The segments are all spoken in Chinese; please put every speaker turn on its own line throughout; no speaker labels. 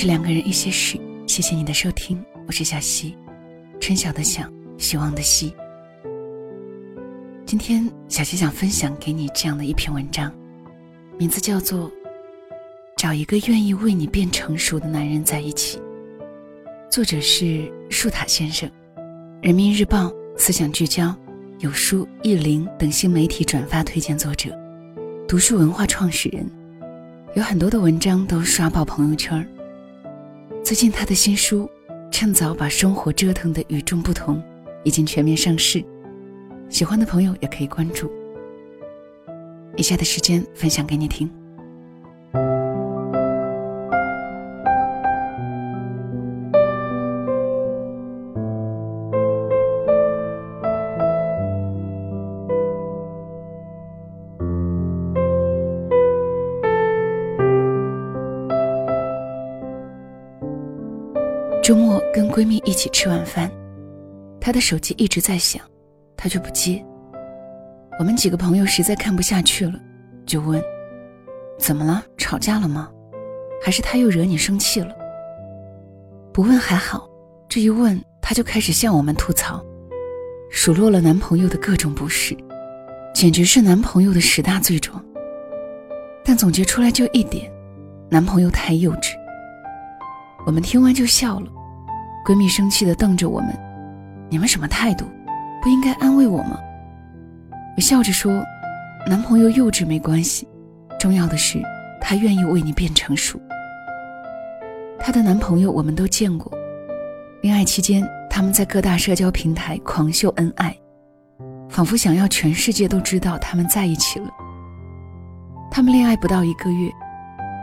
是两个人一些事，谢谢你的收听，我是小溪，春晓的晓，希望的希。今天小溪想分享给你这样的一篇文章，名字叫做《找一个愿意为你变成熟的男人在一起》，作者是树塔先生，人民日报思想聚焦、有书、意林等新媒体转发推荐作者，读书文化创始人，有很多的文章都刷爆朋友圈最近他的新书《趁早把生活折腾的与众不同》已经全面上市，喜欢的朋友也可以关注。以下的时间分享给你听。跟闺蜜一起吃晚饭，她的手机一直在响，她却不接。我们几个朋友实在看不下去了，就问：“怎么了？吵架了吗？还是他又惹你生气了？”不问还好，这一问，她就开始向我们吐槽，数落了男朋友的各种不是，简直是男朋友的十大罪状。但总结出来就一点：男朋友太幼稚。我们听完就笑了。闺蜜生气地瞪着我们：“你们什么态度？不应该安慰我吗？”我笑着说：“男朋友幼稚没关系，重要的是他愿意为你变成熟。”她的男朋友我们都见过，恋爱期间他们在各大社交平台狂秀恩爱，仿佛想要全世界都知道他们在一起了。他们恋爱不到一个月，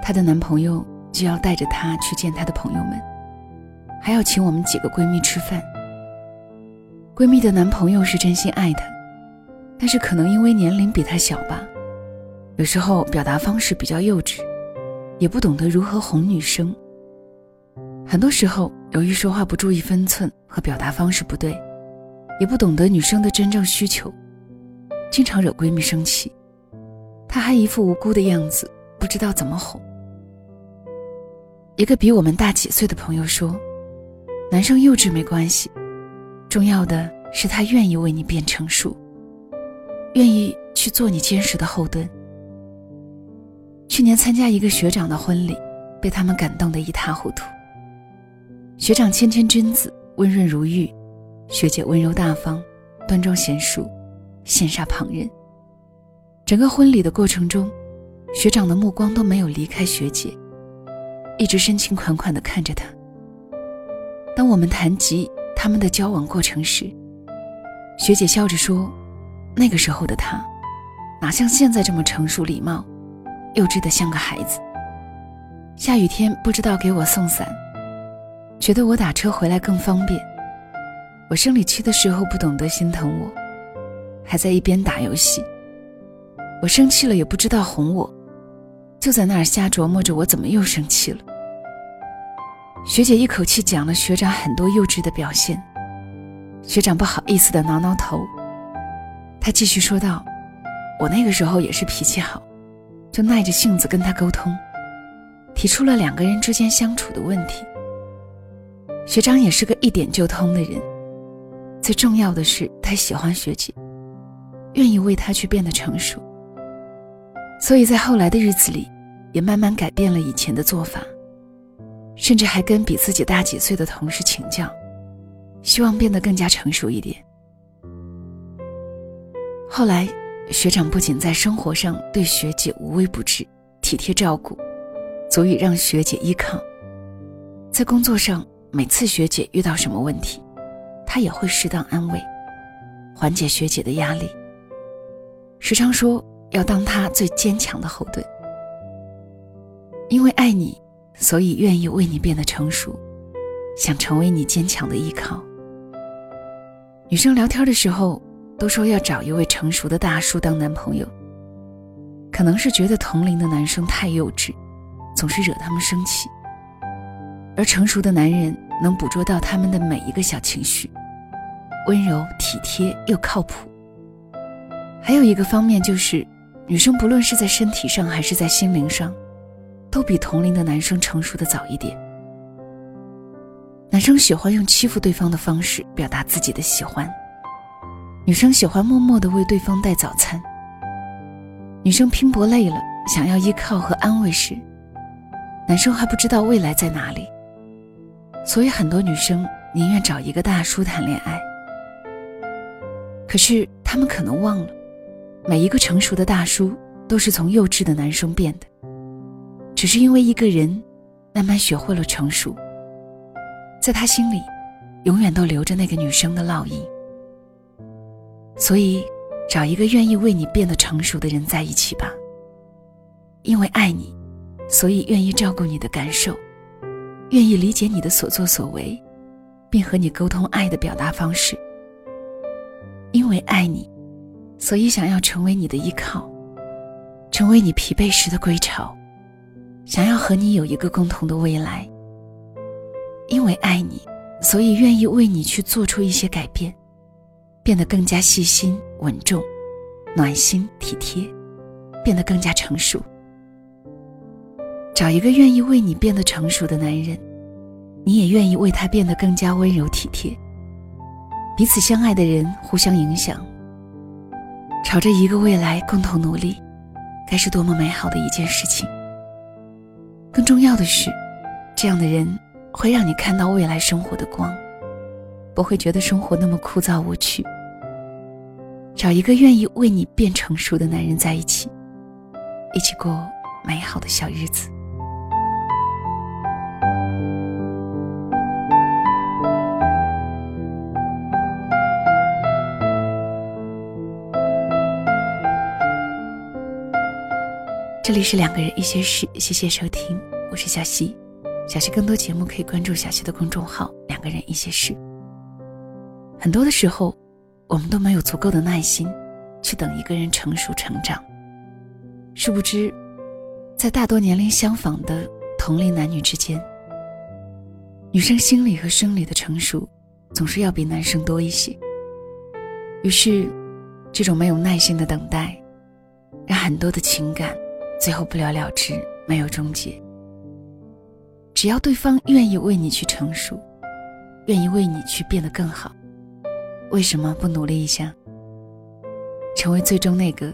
她的男朋友就要带着她去见她的朋友们。还要请我们几个闺蜜吃饭。闺蜜的男朋友是真心爱她，但是可能因为年龄比她小吧，有时候表达方式比较幼稚，也不懂得如何哄女生。很多时候由于说话不注意分寸和表达方式不对，也不懂得女生的真正需求，经常惹闺蜜生气。她还一副无辜的样子，不知道怎么哄。一个比我们大几岁的朋友说。男生幼稚没关系，重要的是他愿意为你变成熟，愿意去做你坚实的后盾。去年参加一个学长的婚礼，被他们感动得一塌糊涂。学长谦谦君子，温润如玉；学姐温柔大方，端庄娴淑，羡煞旁人。整个婚礼的过程中，学长的目光都没有离开学姐，一直深情款款地看着她。当我们谈及他们的交往过程时，学姐笑着说：“那个时候的他，哪像现在这么成熟礼貌，幼稚的像个孩子。下雨天不知道给我送伞，觉得我打车回来更方便。我生理期的时候不懂得心疼我，还在一边打游戏。我生气了也不知道哄我，就在那儿瞎琢磨着我怎么又生气了。”学姐一口气讲了学长很多幼稚的表现，学长不好意思的挠挠头。他继续说道：“我那个时候也是脾气好，就耐着性子跟他沟通，提出了两个人之间相处的问题。学长也是个一点就通的人，最重要的是他喜欢学姐，愿意为她去变得成熟，所以在后来的日子里，也慢慢改变了以前的做法。”甚至还跟比自己大几岁的同事请教，希望变得更加成熟一点。后来，学长不仅在生活上对学姐无微不至、体贴照顾，足以让学姐依靠；在工作上，每次学姐遇到什么问题，他也会适当安慰，缓解学姐的压力。时常说要当他最坚强的后盾，因为爱你。所以愿意为你变得成熟，想成为你坚强的依靠。女生聊天的时候都说要找一位成熟的大叔当男朋友，可能是觉得同龄的男生太幼稚，总是惹他们生气。而成熟的男人能捕捉到他们的每一个小情绪，温柔体贴又靠谱。还有一个方面就是，女生不论是在身体上还是在心灵上。都比同龄的男生成熟的早一点。男生喜欢用欺负对方的方式表达自己的喜欢，女生喜欢默默的为对方带早餐。女生拼搏累了，想要依靠和安慰时，男生还不知道未来在哪里，所以很多女生宁愿找一个大叔谈恋爱。可是他们可能忘了，每一个成熟的大叔都是从幼稚的男生变的，只是因为一个人慢慢学会了成熟。在他心里，永远都留着那个女生的烙印。所以，找一个愿意为你变得成熟的人在一起吧。因为爱你，所以愿意照顾你的感受，愿意理解你的所作所为，并和你沟通爱的表达方式。因为爱你，所以想要成为你的依靠，成为你疲惫时的归巢，想要和你有一个共同的未来。因为爱你，所以愿意为你去做出一些改变，变得更加细心、稳重、暖心、体贴，变得更加成熟。找一个愿意为你变得成熟的男人，你也愿意为他变得更加温柔体贴。彼此相爱的人互相影响，朝着一个未来共同努力，该是多么美好的一件事情。更重要的是，这样的人。会让你看到未来生活的光，不会觉得生活那么枯燥无趣。找一个愿意为你变成熟的男人在一起，一起过美好的小日子。这里是两个人一些事，谢谢收听，我是小溪。小溪更多节目可以关注小溪的公众号“两个人一些事”。很多的时候，我们都没有足够的耐心，去等一个人成熟成长。殊不知，在大多年龄相仿的同龄男女之间，女生心理和生理的成熟，总是要比男生多一些。于是，这种没有耐心的等待，让很多的情感最后不了了之，没有终结。只要对方愿意为你去成熟，愿意为你去变得更好，为什么不努力一下，成为最终那个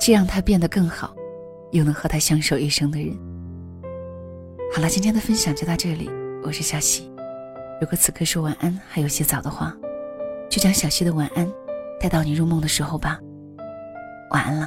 既让他变得更好，又能和他相守一生的人？好了，今天的分享就到这里，我是小溪。如果此刻说晚安还有些早的话，就将小溪的晚安带到你入梦的时候吧。晚安了。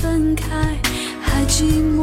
分开，还寂寞。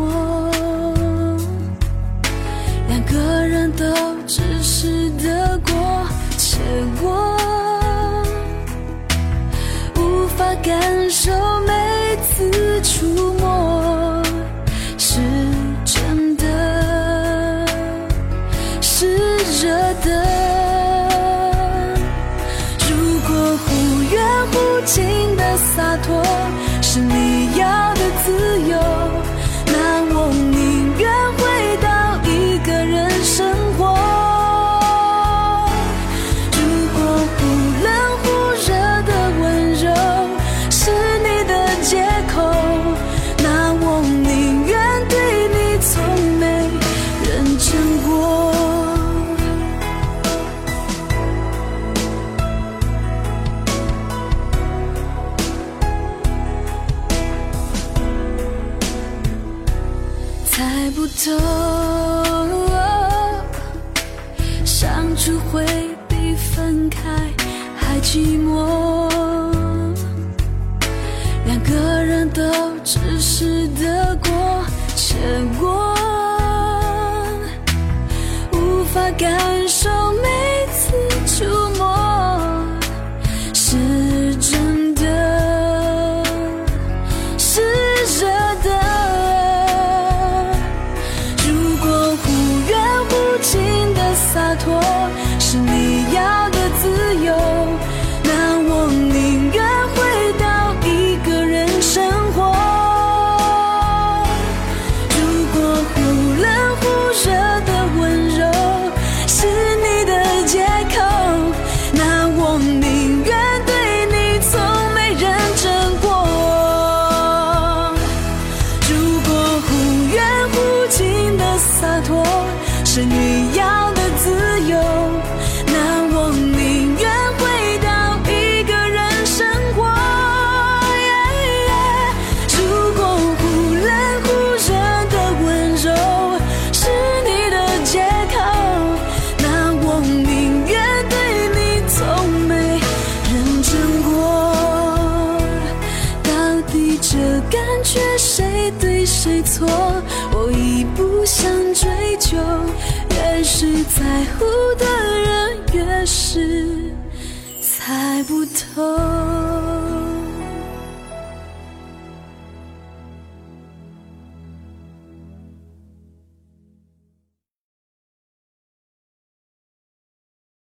猜不透相处会比分开？还寂寞？两个人都只是得过且过无法感对错？我已不想追究越是在乎的人越是猜不透。